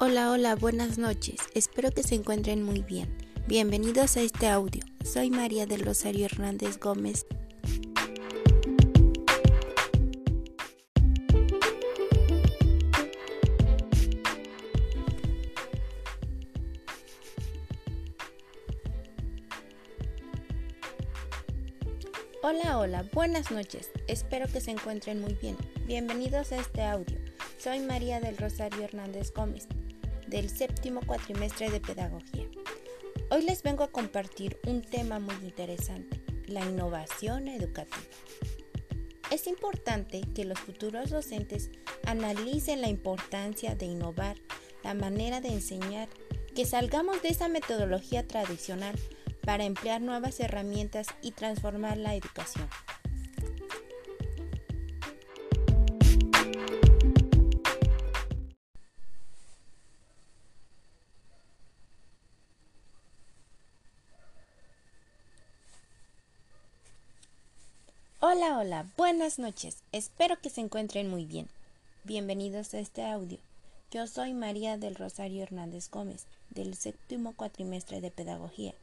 Hola, hola, buenas noches. Espero que se encuentren muy bien. Bienvenidos a este audio. Soy María del Rosario Hernández Gómez. Hola, hola, buenas noches. Espero que se encuentren muy bien. Bienvenidos a este audio. Soy María del Rosario Hernández Gómez del séptimo cuatrimestre de Pedagogía. Hoy les vengo a compartir un tema muy interesante, la innovación educativa. Es importante que los futuros docentes analicen la importancia de innovar la manera de enseñar, que salgamos de esa metodología tradicional para emplear nuevas herramientas y transformar la educación. Hola, hola, buenas noches. Espero que se encuentren muy bien. Bienvenidos a este audio. Yo soy María del Rosario Hernández Gómez, del séptimo cuatrimestre de Pedagogía.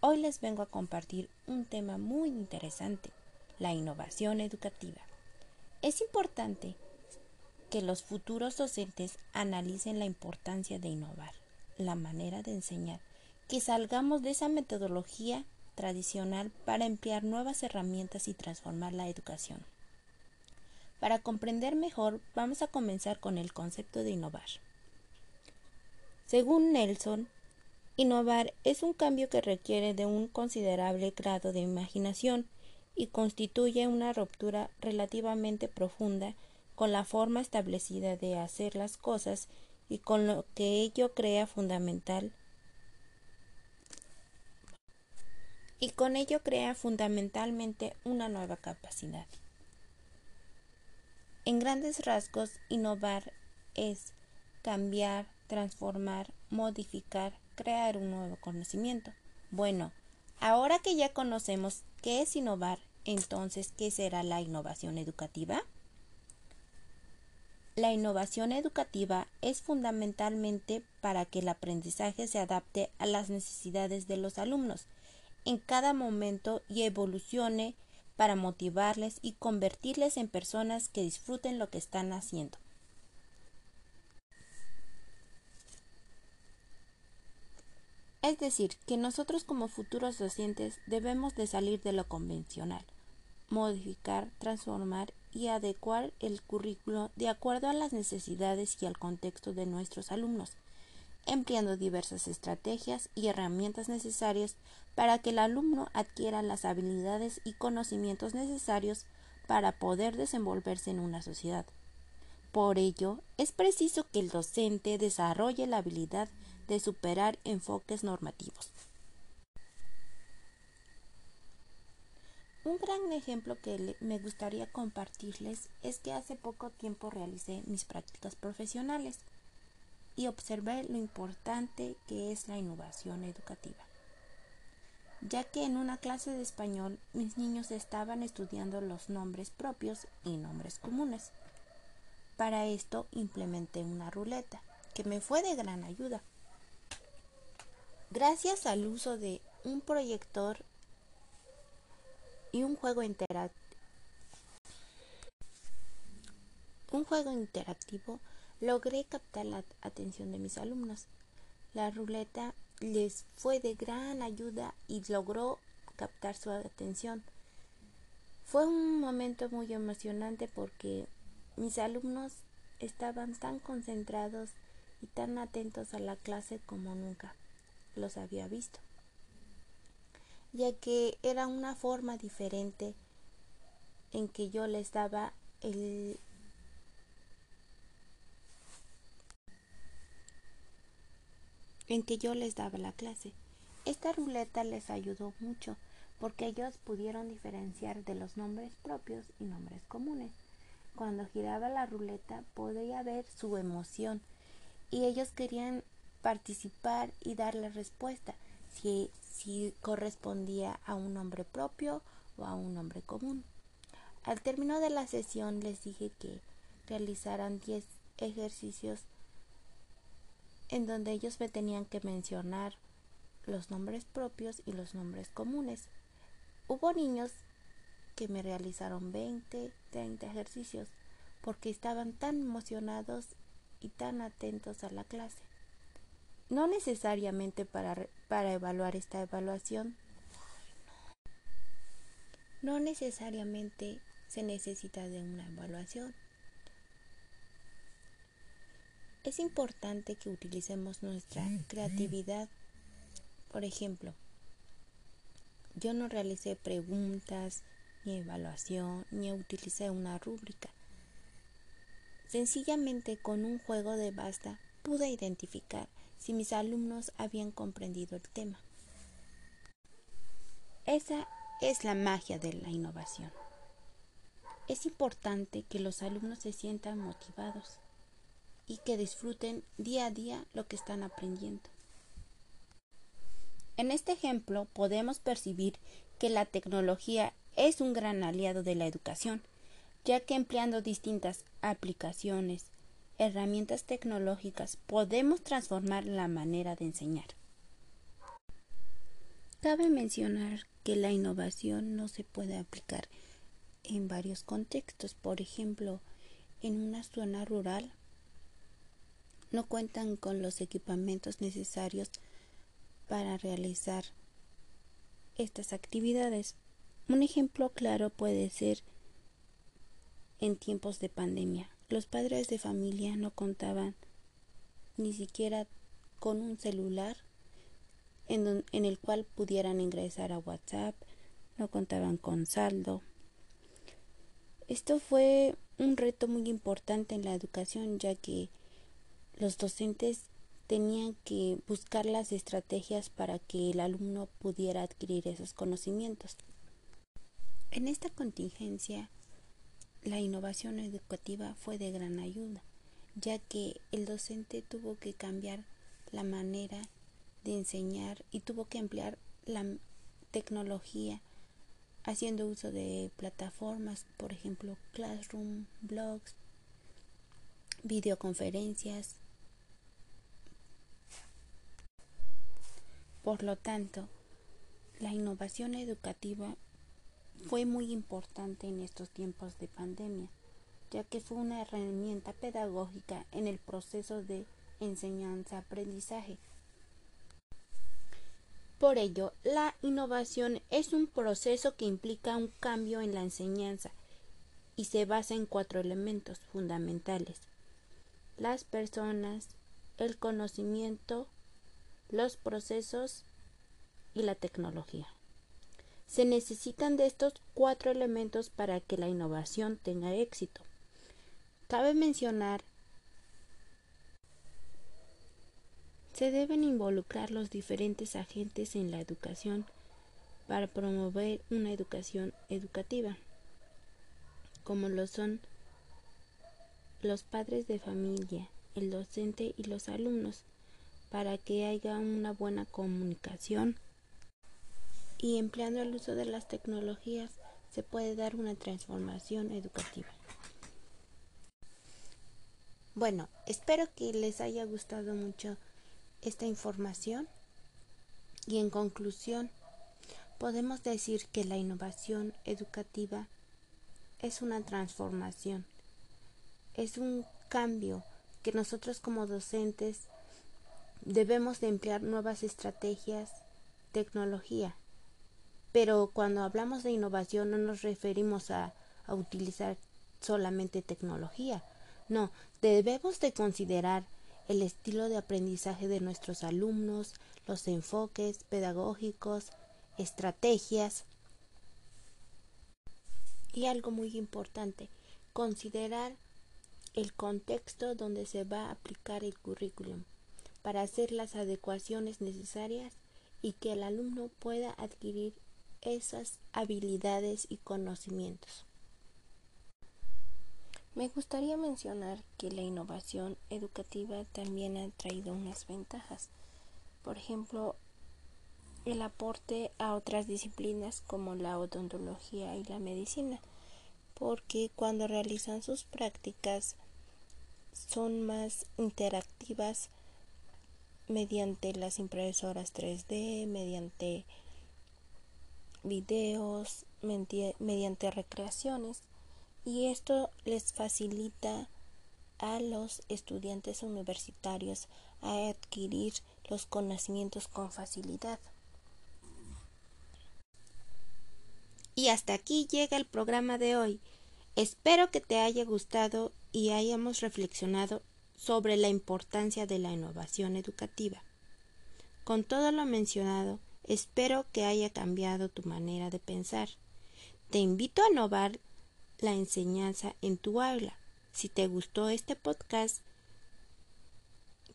Hoy les vengo a compartir un tema muy interesante, la innovación educativa. Es importante que los futuros docentes analicen la importancia de innovar, la manera de enseñar, que salgamos de esa metodología tradicional para emplear nuevas herramientas y transformar la educación. Para comprender mejor, vamos a comenzar con el concepto de innovar. Según Nelson, innovar es un cambio que requiere de un considerable grado de imaginación y constituye una ruptura relativamente profunda con la forma establecida de hacer las cosas y con lo que ello crea fundamental y con ello crea fundamentalmente una nueva capacidad. En grandes rasgos, innovar es cambiar, transformar, modificar, crear un nuevo conocimiento. Bueno, ahora que ya conocemos qué es innovar, entonces, ¿qué será la innovación educativa? La innovación educativa es fundamentalmente para que el aprendizaje se adapte a las necesidades de los alumnos en cada momento y evolucione para motivarles y convertirles en personas que disfruten lo que están haciendo. Es decir, que nosotros como futuros docentes debemos de salir de lo convencional, modificar, transformar y adecuar el currículo de acuerdo a las necesidades y al contexto de nuestros alumnos empleando diversas estrategias y herramientas necesarias para que el alumno adquiera las habilidades y conocimientos necesarios para poder desenvolverse en una sociedad. Por ello, es preciso que el docente desarrolle la habilidad de superar enfoques normativos. Un gran ejemplo que me gustaría compartirles es que hace poco tiempo realicé mis prácticas profesionales y observé lo importante que es la innovación educativa, ya que en una clase de español mis niños estaban estudiando los nombres propios y nombres comunes. Para esto implementé una ruleta, que me fue de gran ayuda. Gracias al uso de un proyector y un juego interactivo, un juego interactivo logré captar la atención de mis alumnos. La ruleta les fue de gran ayuda y logró captar su atención. Fue un momento muy emocionante porque mis alumnos estaban tan concentrados y tan atentos a la clase como nunca los había visto, ya que era una forma diferente en que yo les daba el en que yo les daba la clase. Esta ruleta les ayudó mucho porque ellos pudieron diferenciar de los nombres propios y nombres comunes. Cuando giraba la ruleta podía ver su emoción y ellos querían participar y dar la respuesta si, si correspondía a un nombre propio o a un nombre común. Al término de la sesión les dije que realizaran 10 ejercicios en donde ellos me tenían que mencionar los nombres propios y los nombres comunes. Hubo niños que me realizaron 20, 30 ejercicios porque estaban tan emocionados y tan atentos a la clase. No necesariamente para, para evaluar esta evaluación, no necesariamente se necesita de una evaluación. Es importante que utilicemos nuestra creatividad. Por ejemplo, yo no realicé preguntas, ni evaluación, ni utilicé una rúbrica. Sencillamente con un juego de basta pude identificar si mis alumnos habían comprendido el tema. Esa es la magia de la innovación. Es importante que los alumnos se sientan motivados y que disfruten día a día lo que están aprendiendo. En este ejemplo podemos percibir que la tecnología es un gran aliado de la educación, ya que empleando distintas aplicaciones, herramientas tecnológicas, podemos transformar la manera de enseñar. Cabe mencionar que la innovación no se puede aplicar en varios contextos. Por ejemplo, en una zona rural no cuentan con los equipamientos necesarios para realizar estas actividades. Un ejemplo claro puede ser en tiempos de pandemia. Los padres de familia no contaban ni siquiera con un celular en, el cual pudieran ingresar a WhatsApp, no contaban con saldo. Esto fue un reto muy importante en la educación ya que los docentes tenían que buscar las estrategias para que el alumno pudiera adquirir esos conocimientos. En esta contingencia, la innovación educativa fue de gran ayuda, ya que el docente tuvo que cambiar la manera de enseñar y tuvo que emplear la tecnología haciendo uso de plataformas, por ejemplo, Classroom, blogs, videoconferencias. Por lo tanto, la innovación educativa fue muy importante en estos tiempos de pandemia, ya que fue una herramienta pedagógica en el proceso de enseñanza-aprendizaje. Por ello, la innovación es un proceso que implica un cambio en la enseñanza y se basa en cuatro elementos fundamentales. Las personas, el conocimiento, los procesos y la tecnología. Se necesitan de estos cuatro elementos para que la innovación tenga éxito. Cabe mencionar Se deben involucrar los diferentes agentes en la educación para promover una educación educativa, como lo son los padres de familia, el docente y los alumnos, para que haya una buena comunicación. Y empleando el uso de las tecnologías se puede dar una transformación educativa. Bueno, espero que les haya gustado mucho esta información. Y en conclusión podemos decir que la innovación educativa es una transformación, es un cambio que nosotros como docentes debemos de emplear nuevas estrategias, tecnología. Pero cuando hablamos de innovación no nos referimos a, utilizar solamente tecnología. No, debemos de considerar el estilo de aprendizaje de nuestros alumnos, los enfoques pedagógicos, estrategias y algo muy importante, considerar el contexto donde se va a aplicar el currículum para hacer las adecuaciones necesarias y que el alumno pueda adquirir esas habilidades y conocimientos. Me gustaría mencionar que la innovación educativa también ha traído unas ventajas. Por ejemplo, el aporte a otras disciplinas como la odontología y la medicina, porque cuando realizan sus prácticas son más interactivas mediante las impresoras 3D, mediante videos, mediante recreaciones y esto les facilita a los estudiantes universitarios a adquirir los conocimientos con facilidad. Y hasta aquí llega el programa de hoy. Espero que te haya gustado y hayamos reflexionado sobre la importancia de la innovación educativa. Con todo lo mencionado, espero que haya cambiado tu manera de pensar. Te invito a innovar la enseñanza en tu aula. Si te gustó este podcast,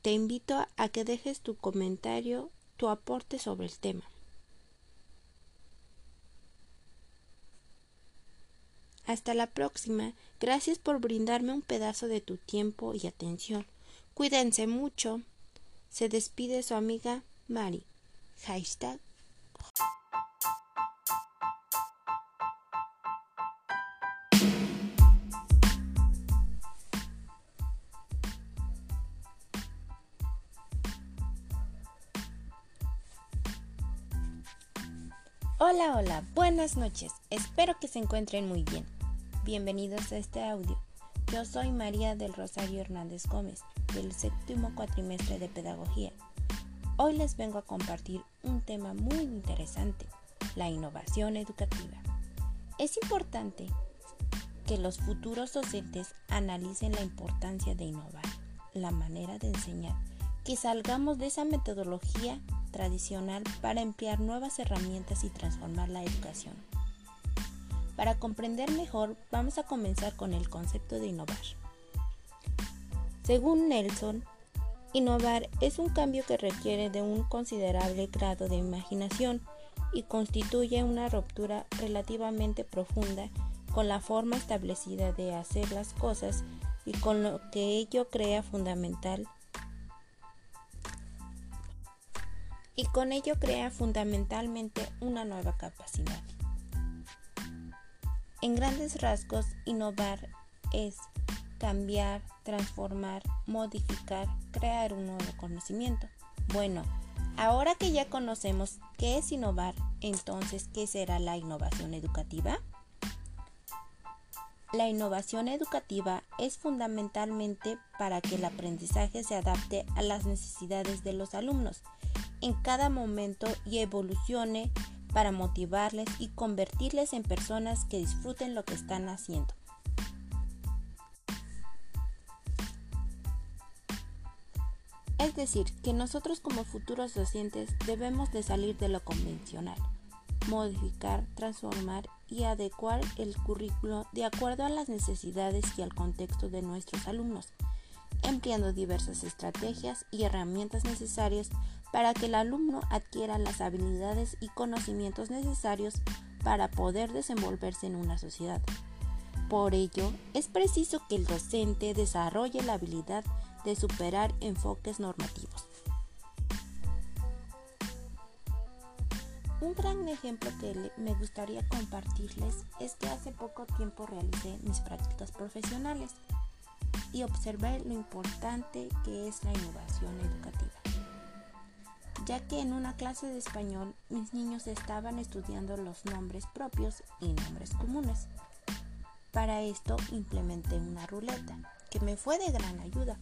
te invito a que dejes tu comentario, tu aporte sobre el tema. Hasta la próxima. Gracias por brindarme un pedazo de tu tiempo y atención. Cuídense mucho. Se despide su amiga Mari. Hashtag. Hola, hola, buenas noches. Espero que se encuentren muy bien. Bienvenidos a este audio. Yo soy María del Rosario Hernández Gómez, del séptimo cuatrimestre de Pedagogía. Hoy les vengo a compartir un tema muy interesante, la innovación educativa. Es importante que los futuros docentes analicen la importancia de innovar, la manera de enseñar, que salgamos de esa metodología tradicional para emplear nuevas herramientas y transformar la educación. Para comprender mejor, vamos a comenzar con el concepto de innovar. Según Nelson, innovar es un cambio que requiere de un considerable grado de imaginación y constituye una ruptura relativamente profunda con la forma establecida de hacer las cosas y con lo que ello crea fundamental y con ello crea fundamentalmente una nueva capacidad. En grandes rasgos, innovar es cambiar, transformar, modificar, crear un nuevo conocimiento. Bueno, ahora que ya conocemos qué es innovar, entonces, ¿qué será la innovación educativa? La innovación educativa es fundamentalmente para que el aprendizaje se adapte a las necesidades de los alumnos en cada momento y evolucione para motivarles y convertirles en personas que disfruten lo que están haciendo. Es decir, que nosotros como futuros docentes debemos de salir de lo convencional, modificar, transformar y adecuar el currículo de acuerdo a las necesidades y al contexto de nuestros alumnos, empleando diversas estrategias y herramientas necesarias para que el alumno adquiera las habilidades y conocimientos necesarios para poder desenvolverse en una sociedad. Por ello, es preciso que el docente desarrolle la habilidad de superar enfoques normativos. Un gran ejemplo que me gustaría compartirles es que hace poco tiempo realicé mis prácticas profesionales y observé lo importante que es la innovación educativa ya que en una clase de español mis niños estaban estudiando los nombres propios y nombres comunes. Para esto implementé una ruleta, que me fue de gran ayuda.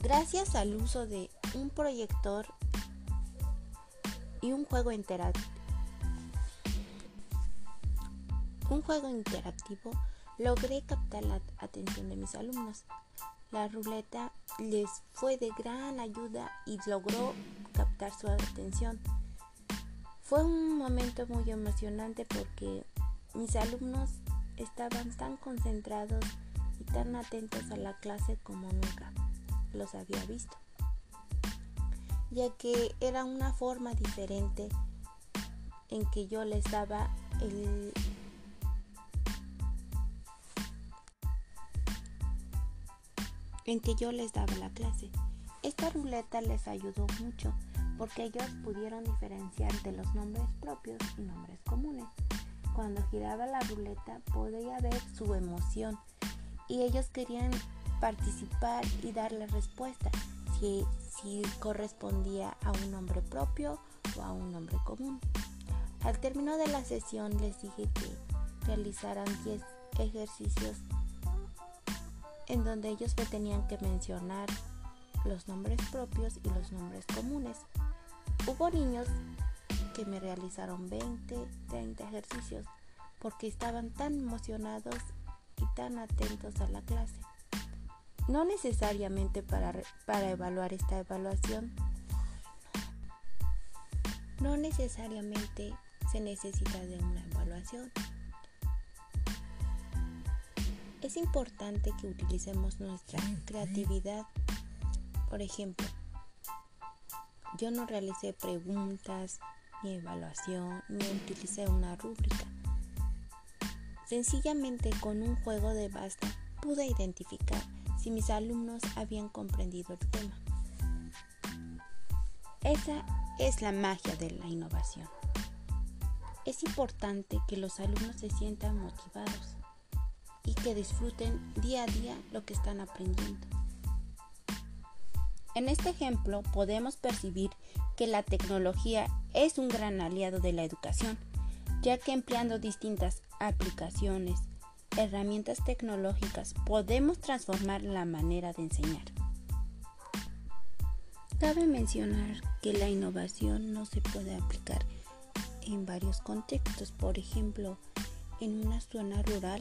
Gracias al uso de un proyector y un juego interactivo, un juego interactivo logré captar la atención de mis alumnos. La ruleta les fue de gran ayuda y logró captar su atención. Fue un momento muy emocionante porque mis alumnos estaban tan concentrados y tan atentos a la clase como nunca los había visto, ya que era una forma diferente en que yo les daba el en que yo les daba la clase. Esta ruleta les ayudó mucho porque ellos pudieron diferenciar de los nombres propios y nombres comunes. Cuando giraba la ruleta podía ver su emoción y ellos querían participar y dar la respuesta. Si, si correspondía a un nombre propio o a un nombre común. Al término de la sesión les dije que realizaran 10 ejercicios en donde ellos me tenían que mencionar los nombres propios y los nombres comunes. Hubo niños que me realizaron 20, 30 ejercicios porque estaban tan emocionados y tan atentos a la clase. No necesariamente para, para evaluar esta evaluación, no necesariamente se necesita de una evaluación. Es importante que utilicemos nuestra creatividad. Por ejemplo, yo no realicé preguntas, ni evaluación, ni utilicé una rúbrica. Sencillamente con un juego de basta pude identificar si mis alumnos habían comprendido el tema. Esa es la magia de la innovación. Es importante que los alumnos se sientan motivados y que disfruten día a día lo que están aprendiendo. En este ejemplo podemos percibir que la tecnología es un gran aliado de la educación, ya que empleando distintas aplicaciones, herramientas tecnológicas, podemos transformar la manera de enseñar. Cabe mencionar que la innovación no se puede aplicar en varios contextos. Por ejemplo, en una zona rural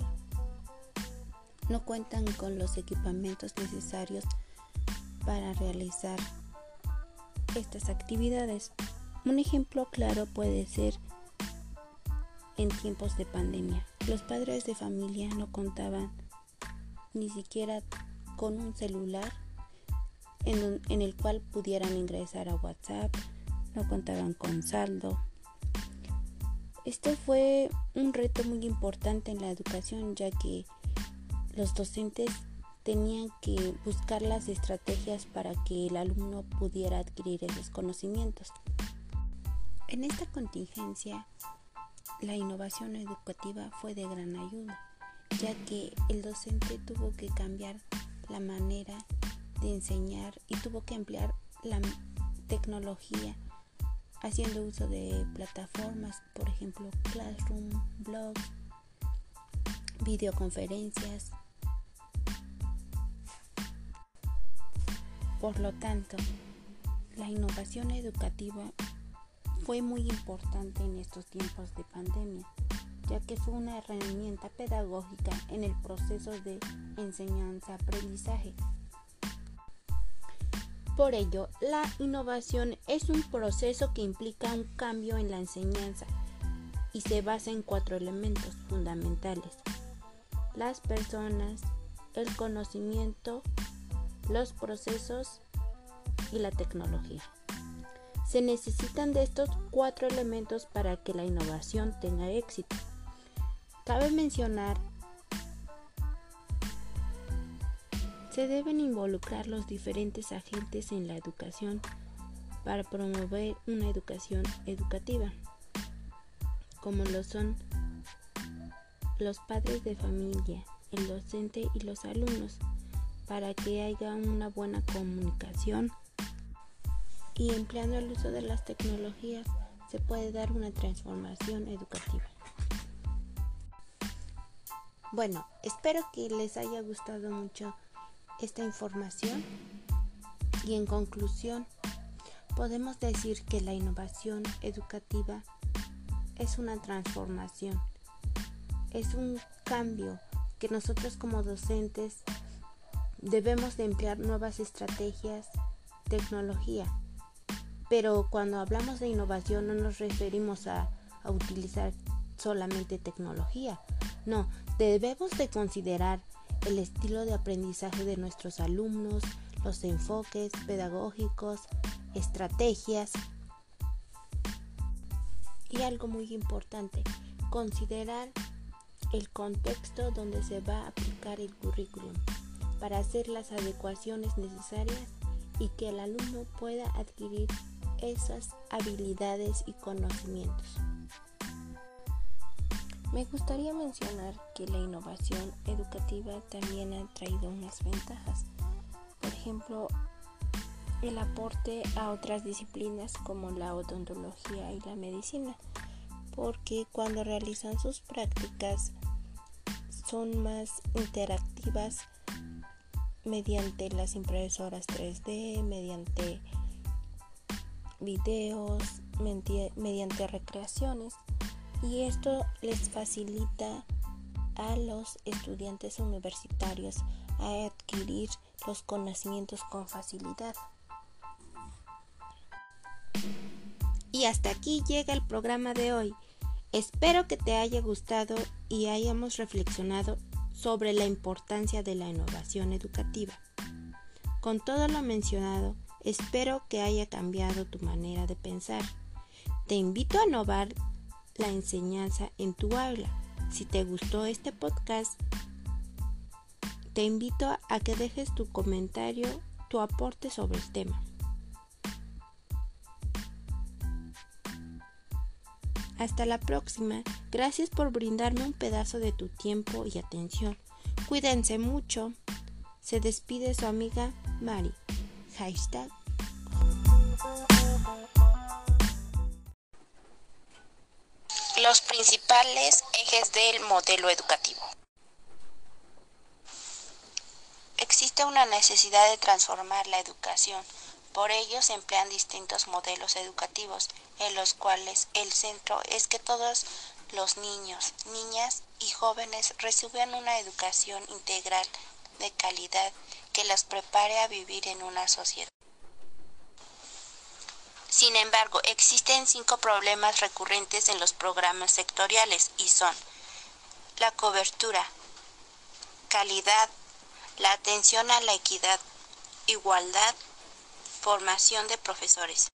no cuentan con los equipamientos necesarios para realizar estas actividades. Un ejemplo claro puede ser en tiempos de pandemia. Los padres de familia no contaban ni siquiera con un celular en, el cual pudieran ingresar a WhatsApp, no contaban con saldo. Esto fue un reto muy importante en la educación ya que los docentes tenían que buscar las estrategias para que el alumno pudiera adquirir esos conocimientos. En esta contingencia, la innovación educativa fue de gran ayuda, ya que el docente tuvo que cambiar la manera de enseñar y tuvo que emplear la tecnología haciendo uso de plataformas, por ejemplo, Classroom, Blog, videoconferencias, Por lo tanto, la innovación educativa fue muy importante en estos tiempos de pandemia, ya que fue una herramienta pedagógica en el proceso de enseñanza-aprendizaje. Por ello, la innovación es un proceso que implica un cambio en la enseñanza y se basa en cuatro elementos fundamentales. Las personas, el conocimiento, los procesos y la tecnología. Se necesitan de estos cuatro elementos para que la innovación tenga éxito. Cabe mencionar, se deben involucrar los diferentes agentes en la educación para promover una educación educativa, como lo son los padres de familia, el docente y los alumnos para que haya una buena comunicación y empleando el uso de las tecnologías se puede dar una transformación educativa. Bueno, espero que les haya gustado mucho esta información y en conclusión podemos decir que la innovación educativa es una transformación, es un cambio que nosotros como docentes debemos de emplear nuevas estrategias, tecnología. Pero cuando hablamos de innovación no nos referimos a, a utilizar solamente tecnología. No, debemos de considerar el estilo de aprendizaje de nuestros alumnos, los enfoques pedagógicos, estrategias. Y algo muy importante, considerar el contexto donde se va a aplicar el currículum para hacer las adecuaciones necesarias y que el alumno pueda adquirir esas habilidades y conocimientos. Me gustaría mencionar que la innovación educativa también ha traído unas ventajas. Por ejemplo, el aporte a otras disciplinas como la odontología y la medicina, porque cuando realizan sus prácticas son más interactivas mediante las impresoras 3D, mediante videos, mediante recreaciones y esto les facilita a los estudiantes universitarios a adquirir los conocimientos con facilidad. Y hasta aquí llega el programa de hoy. Espero que te haya gustado y hayamos reflexionado sobre la importancia de la innovación educativa. Con todo lo mencionado, espero que haya cambiado tu manera de pensar. Te invito a innovar la enseñanza en tu aula. Si te gustó este podcast, te invito a que dejes tu comentario, tu aporte sobre el tema. Hasta la próxima. Gracias por brindarme un pedazo de tu tiempo y atención. Cuídense mucho. Se despide su amiga Mari. Hashtag. Los principales ejes del modelo educativo. Existe una necesidad de transformar la educación. Por ello se emplean distintos modelos educativos, en los cuales el centro es que todos los niños, niñas y jóvenes reciban una educación integral de calidad que los prepare a vivir en una sociedad. Sin embargo, existen cinco problemas recurrentes en los programas sectoriales y son la cobertura, calidad, la atención a la equidad, igualdad, formación de profesores.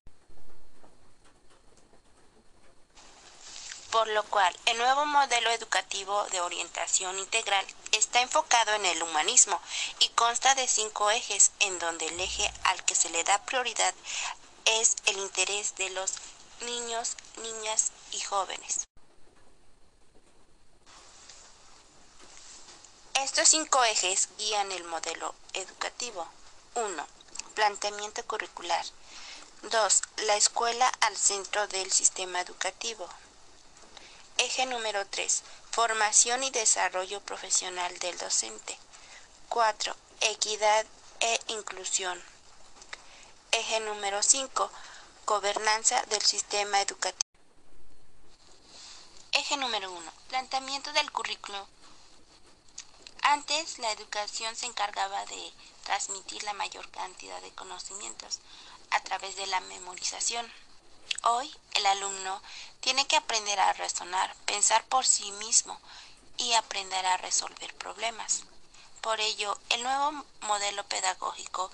Por lo cual, el nuevo modelo educativo de orientación integral está enfocado en el humanismo y consta de cinco ejes, en donde el eje al que se le da prioridad es el interés de los niños, niñas y jóvenes. Estos cinco ejes guían el modelo educativo. 1. Planteamiento curricular. 2. La escuela al centro del sistema educativo. Eje número 3. Formación y desarrollo profesional del docente. 4. Equidad e inclusión. Eje número 5. Gobernanza del sistema educativo. Eje número 1. Planteamiento del currículo. Antes la educación se encargaba de transmitir la mayor cantidad de conocimientos a través de la memorización. Hoy el alumno tiene que aprender a razonar, pensar por sí mismo y aprender a resolver problemas. Por ello, el nuevo modelo pedagógico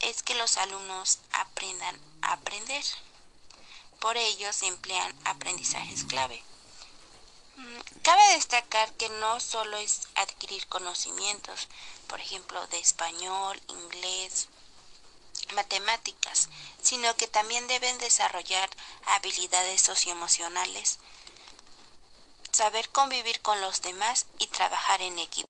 es que los alumnos aprendan a aprender. Por ello se emplean aprendizajes clave. Mm, cabe destacar que no solo es adquirir conocimientos, por ejemplo, de español, inglés, matemáticas, sino que también deben desarrollar habilidades socioemocionales, saber convivir con los demás y trabajar en equipo.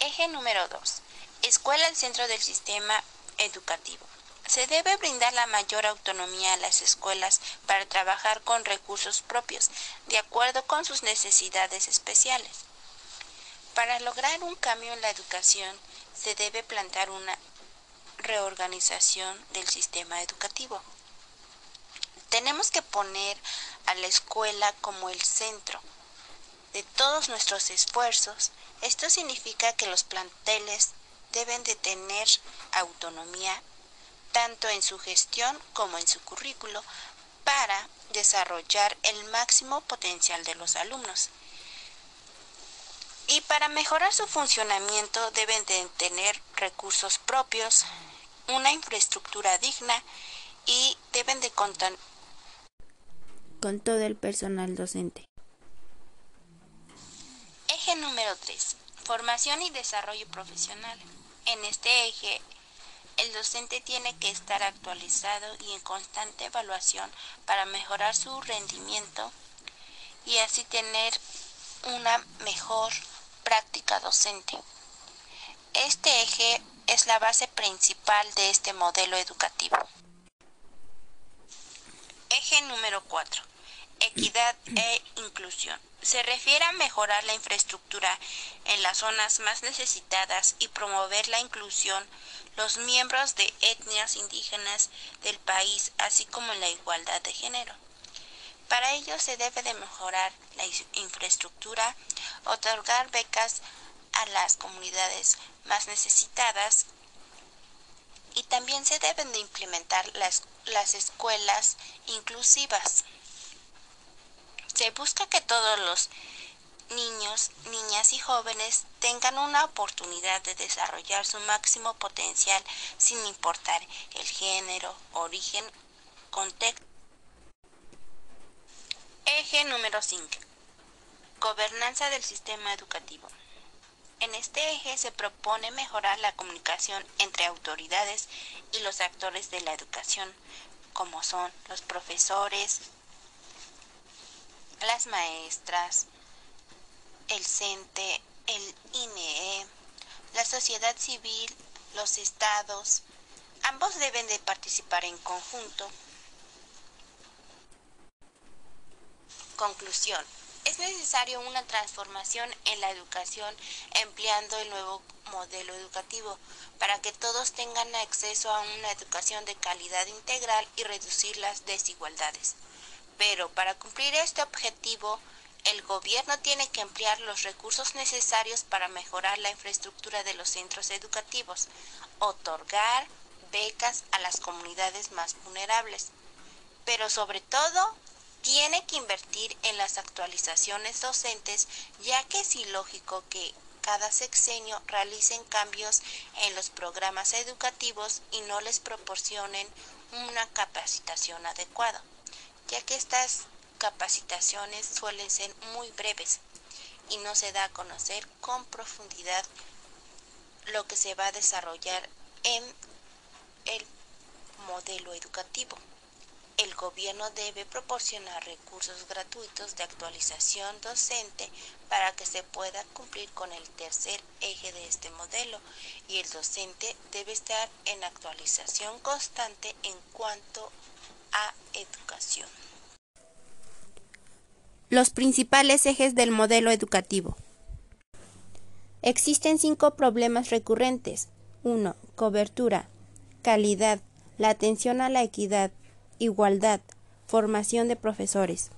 Eje número 2. Escuela al centro del sistema educativo. Se debe brindar la mayor autonomía a las escuelas para trabajar con recursos propios, de acuerdo con sus necesidades especiales. Para lograr un cambio en la educación, se debe plantear una reorganización del sistema educativo. Tenemos que poner a la escuela como el centro de todos nuestros esfuerzos. Esto significa que los planteles deben de tener autonomía tanto en su gestión como en su currículo para desarrollar el máximo potencial de los alumnos. Y para mejorar su funcionamiento deben de tener recursos propios, una infraestructura digna y deben de contar con todo el personal docente. Eje número 3. Formación y desarrollo profesional. En este eje, el docente tiene que estar actualizado y en constante evaluación para mejorar su rendimiento y así tener una mejor práctica docente. Este eje es la base principal de este modelo educativo. Eje número 4. Equidad e inclusión. Se refiere a mejorar la infraestructura en las zonas más necesitadas y promover la inclusión los miembros de etnias indígenas del país, así como la igualdad de género. Para ello se debe de mejorar la infraestructura, otorgar becas a las comunidades más necesitadas y también se deben de implementar las, las escuelas inclusivas. Se busca que todos los niños, niñas y jóvenes tengan una oportunidad de desarrollar su máximo potencial sin importar el género, origen, contexto. Eje número 5. Gobernanza del sistema educativo. En este eje se propone mejorar la comunicación entre autoridades y los actores de la educación, como son los profesores, las maestras, el CENTE, el INE, la sociedad civil, los estados, ambos deben de participar en conjunto. Conclusión. Es necesario una transformación en la educación empleando el nuevo modelo educativo para que todos tengan acceso a una educación de calidad integral y reducir las desigualdades. Pero para cumplir este objetivo, el gobierno tiene que emplear los recursos necesarios para mejorar la infraestructura de los centros educativos, otorgar becas a las comunidades más vulnerables, pero sobre todo tiene que invertir en las actualizaciones docentes, ya que es ilógico que cada sexenio realicen cambios en los programas educativos y no les proporcionen una capacitación adecuada, ya que estas capacitaciones suelen ser muy breves y no se da a conocer con profundidad lo que se va a desarrollar en el modelo educativo. El gobierno debe proporcionar recursos gratuitos de actualización docente para que se pueda cumplir con el tercer eje de este modelo y el docente debe estar en actualización constante en cuanto a educación. Los principales ejes del modelo educativo. Existen cinco problemas recurrentes. 1. Cobertura, calidad, la atención a la equidad, igualdad, formación de profesores.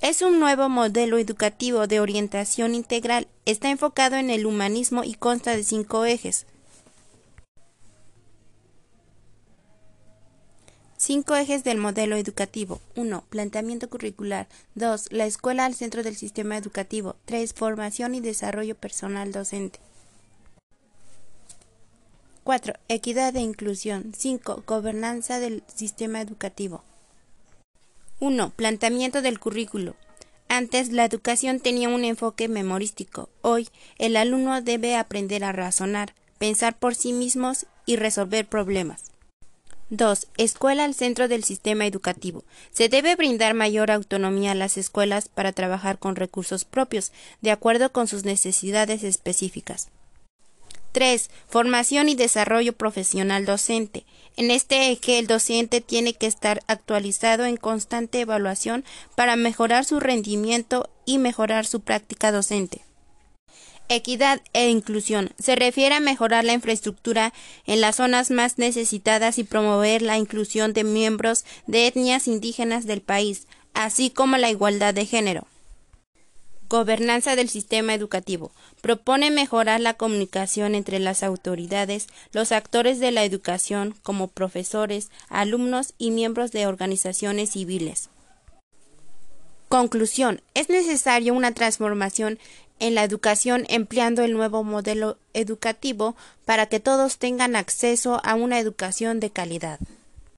Es un nuevo modelo educativo de orientación integral. Está enfocado en el humanismo y consta de cinco ejes. Cinco ejes del modelo educativo. 1. Planteamiento curricular. 2. La escuela al centro del sistema educativo. 3. Formación y desarrollo personal docente. 4. Equidad e inclusión. 5. Gobernanza del sistema educativo. 1. Planteamiento del currículo. Antes la educación tenía un enfoque memorístico. Hoy el alumno debe aprender a razonar, pensar por sí mismos y resolver problemas. 2. Escuela al centro del sistema educativo. Se debe brindar mayor autonomía a las escuelas para trabajar con recursos propios, de acuerdo con sus necesidades específicas. 3. Formación y desarrollo profesional docente. En este eje, el docente tiene que estar actualizado en constante evaluación para mejorar su rendimiento y mejorar su práctica docente. Equidad e inclusión. Se refiere a mejorar la infraestructura en las zonas más necesitadas y promover la inclusión de miembros de etnias indígenas del país, así como la igualdad de género. Gobernanza del sistema educativo. Propone mejorar la comunicación entre las autoridades, los actores de la educación, como profesores, alumnos y miembros de organizaciones civiles. Conclusión. Es necesaria una transformación en la educación empleando el nuevo modelo educativo para que todos tengan acceso a una educación de calidad.